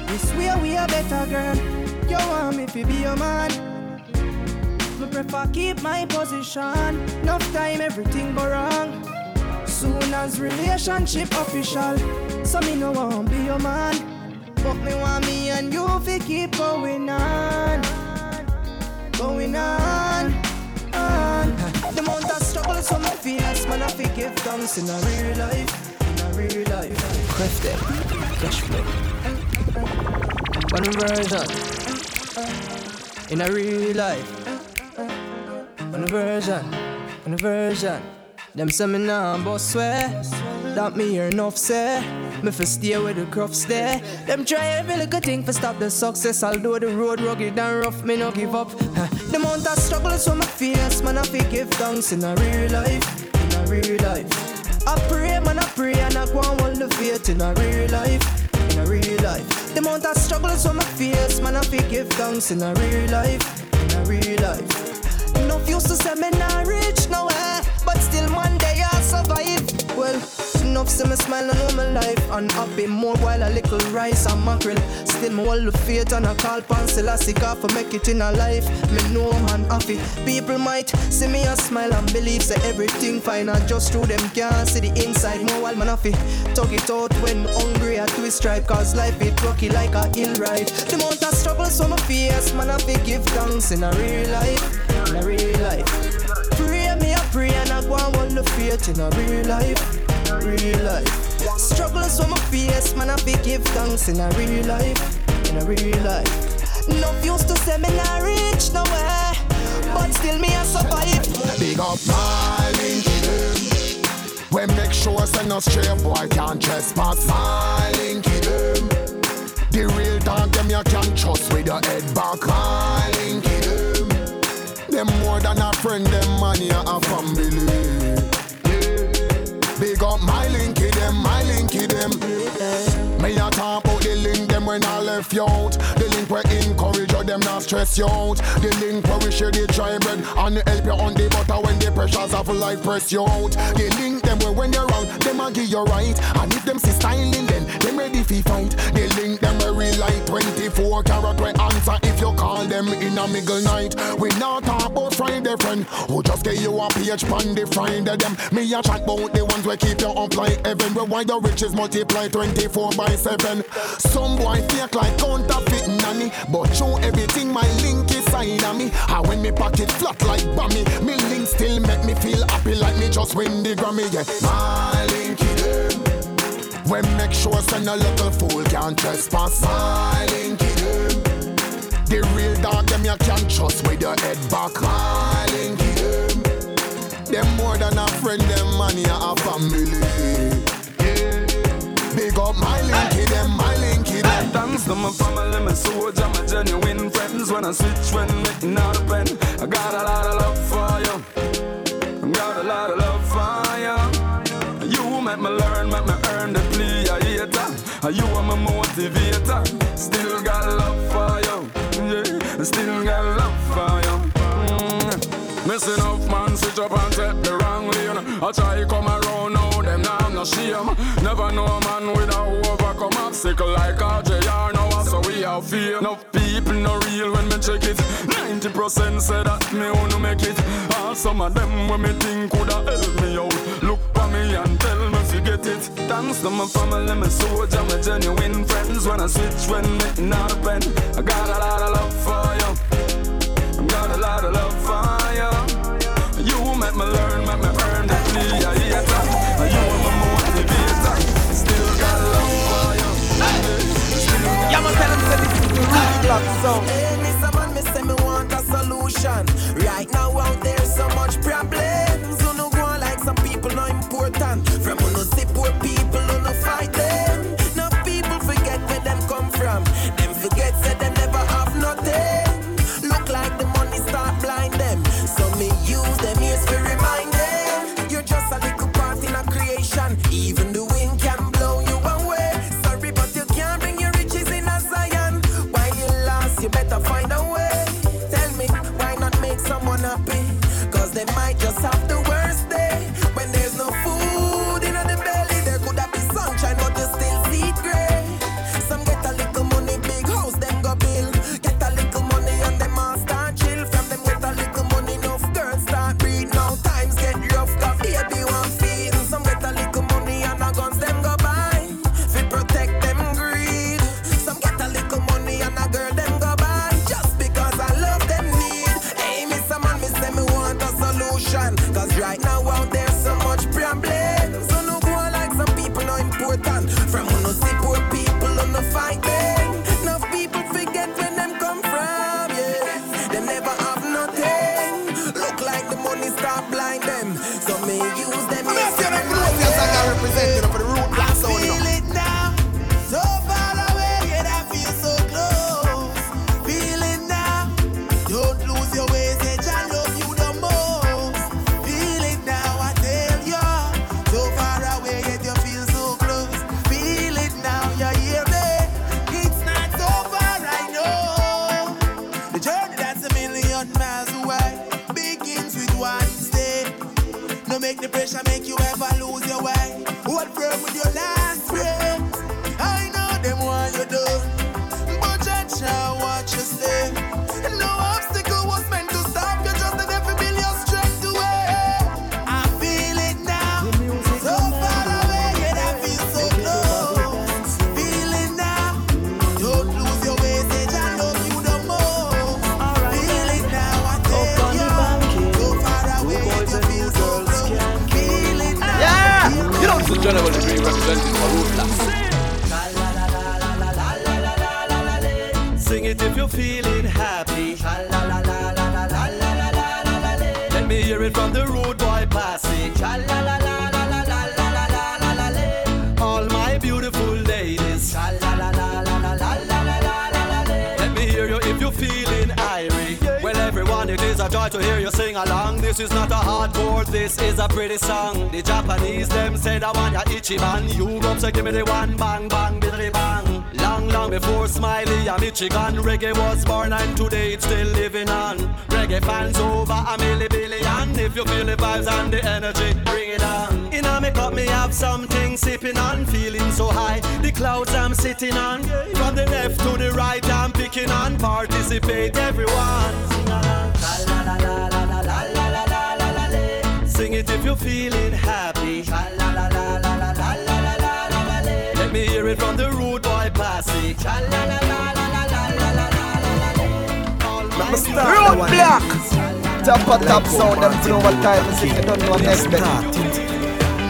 This swear we are better, girl. You want me to be your man? Me prefer keep my position. Enough time, everything go wrong. Soon as relationship official, so me no want be your man. But me want me and you fi keep going on, going on, on. The amount of struggles for my fears, man, I fi give thanks in a real life, in a real life. Clef them, cash flow. One version. In a real life. One version. One version. Them say me nah boss swear That me hear enough say Me fi stay where the crofts there Them try every little thing for stop the success. Although the road rugged and rough me no give up. The amount of struggles for my face. Man I fi give thanks in a real life. In a real life. I pray man I pray and I go and hold the faith in a real life. In a real life. The amount of struggles for my face. Man I fi give thanks in a real life. In a real life. Enough used to say me say me smile know my life. And happy more while a little rice and mackerel. Still me hold the faith and I call pan Selassie for make it in a life. Me know man happy. People might see me and smile and believe say everything fine. And just through them can't see the inside. More while man happy. Talk it out when hungry. I twist stripe Cause life it rocky like a hill ride. The amount of struggles for my face Man happy give thanks in a real life. In a real life. Pray me a pray and I go and hold the faith in a real life Real life Struggles when my face, man, I be give thanks in a real life, in a real life. No used to say me not reach nowhere, but still me I survive. Big up my linky them. We make sure send no stray boy can't trespass. My linky them. The real dog them you can trust with your head back. My linky them. Them more than a friend, them man you a family. Up my linky them, my linky them. Me a talk about the link them when I left you out. The link where encourage you, them not stress you out. The link where we share the dry bread and help you on the butter when the pressures of life press you out. The link them where when you're wrong, them a give you right. And if them see styling, then them ready fi fight. The link them where real light 24 carat we answer if you call them in a middle night. We not talk about Friday friend who just get you a page pan the Friday them. Me a chat about the ones we keep you up like heaven. Where why your riches multiply 24 by 7. Some boy fake like counterfeit nanny, but show everything my link inside of me. And when me pocket flat like bummy, me link still make me feel happy like me just win the Grammy. Yeah, my linky them. When make sure send a little fool can't trespass. My linky them. The real dog them you can't trust with your head back. My linky them. Them more than a friend, them money a family. Yeah. Big up my linky them, my linky them. Thanks to my family, my soldier, my genuine friends. When I switch, when making out a pen, I got a lot of love for you. Got a lot of love for you. You make me learn, make me earn the plea. I hater. You are my motivator. Still got love for you. Yeah, still got love for you. Mm. Missing up man, switch up and take the wrong lane. I try come around now, them now I'm no shame. Never know a man without overcome obstacle like RJR now, so we have fear. No people no real when me check it. 90% say that me wanna make it. All some of them when me think coulda help me out. Look for me and tell me if get it. Thanks to my family, my soldier, my genuine friends. When I switch, when me not a pen, I got a lot of love for you. I Got a lot of love black song. Hey, Mr. Man, me say me want a solution. Right now out there know next bit.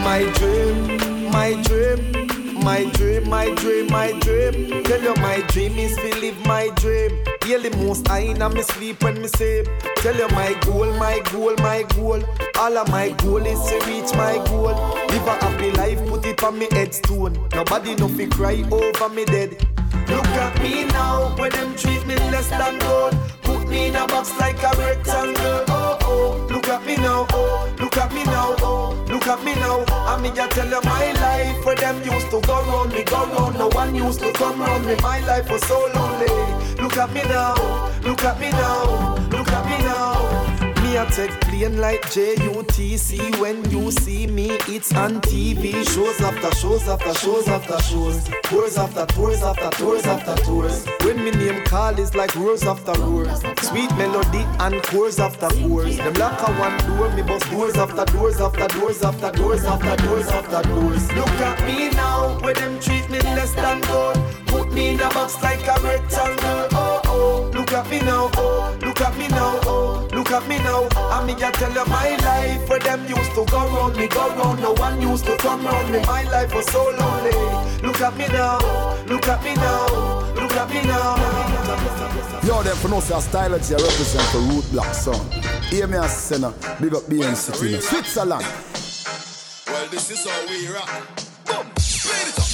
My dream, my dream, my dream, my dream, my dream. Tell you my dream is to live my dream. Hear the most I in me sleep when me sleep. Tell you my goal, my goal, my goal. All of my goal is to reach my goal. Live a happy life, put it on me headstone. Nobody no fi cry over me dead. Look at me now, when them treat me less than gold. Put me in a box like a rectangle. Oh look at me now. Oh, look at me now. Oh, look at me now. I mean, just tell you my life where them used to go round me, go round. No one used to come round me. My life was so lonely. Look at me now. Look at me now. Me a take plane like JUTC When you see me, it's on TV Shows after shows after shows after shows. Tours after tours after tours after tours. When me name call is like roars after roars Sweet melody and chorus after chorus Them lock a one door, me bust doors after doors after doors after doors after doors after doors. Look at me now, where them treat me less than gold Put me in a box like a rectangle Oh oh, look at me now, oh. Look at me now, oh. Look at me now, I me just tell you my life Where them used to go round me, go round. No one used to come round me. My life was so lonely. Look at me now, look at me now. Look at me now. Yo, them for no say a style that you represent for root block sound. Hear me as sinner, big up BN City, in Switzerland. Well, this is how we rock. Boom, play it up.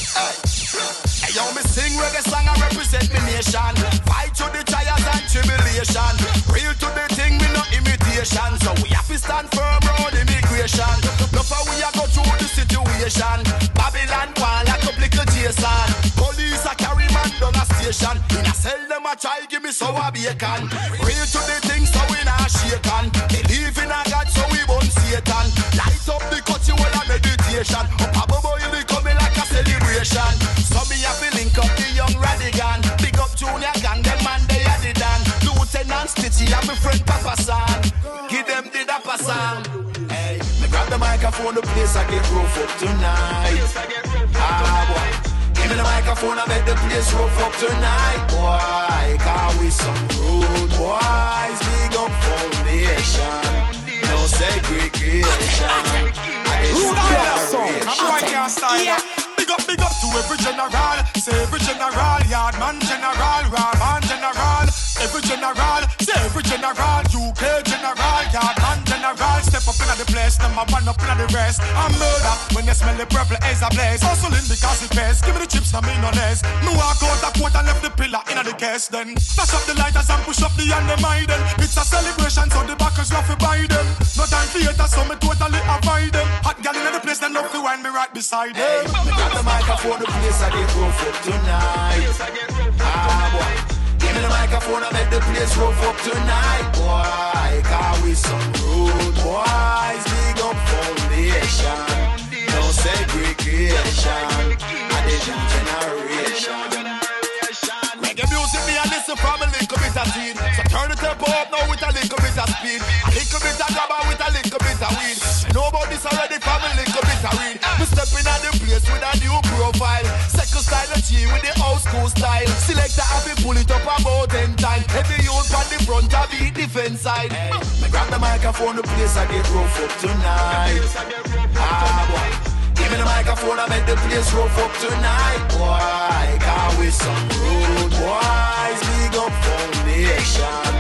Hey. Yo, me sing reggae song and represent me nation. Fight to the trials and tribulation. Real to the thing, me no imitation. So we have to stand firm round immigration. Look how we a go through the situation. Babylon one like a little Jason. Police a carry man down a station. In a cell them a try give me sour bacon. Real to the thing, so we not shaken. Believe in a God, so we won't Satan. Light up the cut, you all a meditation. Up above, you coming like a celebration. Have to link up the young Rodigan. Big up Junior Gong, them man they are the dan. Lieutenant Stitchie and my friend Papa San. Give them the dapper song. Hey, me grab the microphone, the place I get rough up tonight. Ah, boy. Give me the microphone, I bet the place rough up tonight, boy. Cause we some rude boys, Big up, to every general. Say every general, yard man general, raw man general. Every general, say every general, UK in the place, them a one up in the rest. I'm murder when you smell the purple as a blaze. Hustling because it pays. Give me the chips, I mean no less. Me walk out the court and left the pillar in the case. Then flash up the lighters and push up the hand them hide them. It's a celebration, so the backers love to buy them. No time for haters, so me totally avoid them. Hot gal in the place, them love to wind me right beside them. Me grab the microphone, the place I get rough up tonight. Ah, boy. Me the microphone, I make the place rough up tonight, boy. Cause we some rude boys, big up foundation. No segregation, a different generation. Reggae music, me a listen from a little bit of teen. So turn the tempo up now with a little bit of speed. A little bit of grabber with a little bit of weed. This already from a little bit of read place with a new profile. Second style of G with the old school style. Selector have it pull it up about ten times. Heavy youth on the front of the defense side. Hey. Me grab the microphone, the place I get rough up tonight. Ah, boy. Give me the microphone, I make the place rough up tonight, boy. Got with some rude boys, big up foundation.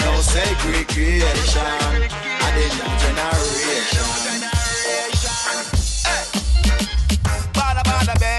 No segregation, I the new generation. father